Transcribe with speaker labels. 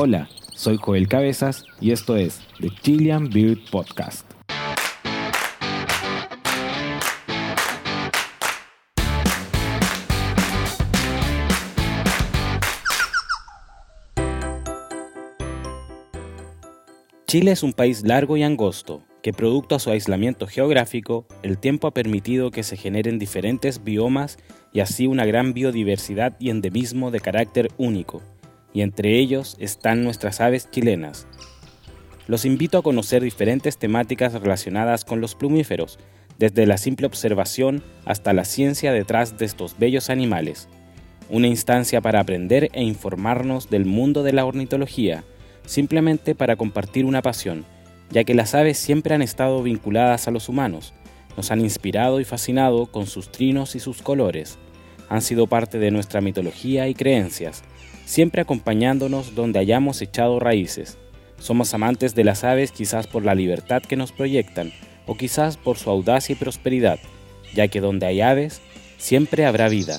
Speaker 1: Hola, soy Joel Cabezas y esto es The Chilean Beard Podcast. Chile es un país largo y angosto, que producto a su aislamiento geográfico, el tiempo ha permitido que se generen diferentes biomas y así una gran biodiversidad y endemismo de carácter único y entre ellos están nuestras aves chilenas. Los invito a conocer diferentes temáticas relacionadas con los plumíferos, desde la simple observación hasta la ciencia detrás de estos bellos animales. Una instancia para aprender e informarnos del mundo de la ornitología, simplemente para compartir una pasión, ya que las aves siempre han estado vinculadas a los humanos, nos han inspirado y fascinado con sus trinos y sus colores, han sido parte de nuestra mitología y creencias, siempre acompañándonos donde hayamos echado raíces. Somos amantes de las aves quizás por la libertad que nos proyectan o quizás por su audacia y prosperidad, ya que donde hay aves, siempre habrá vida.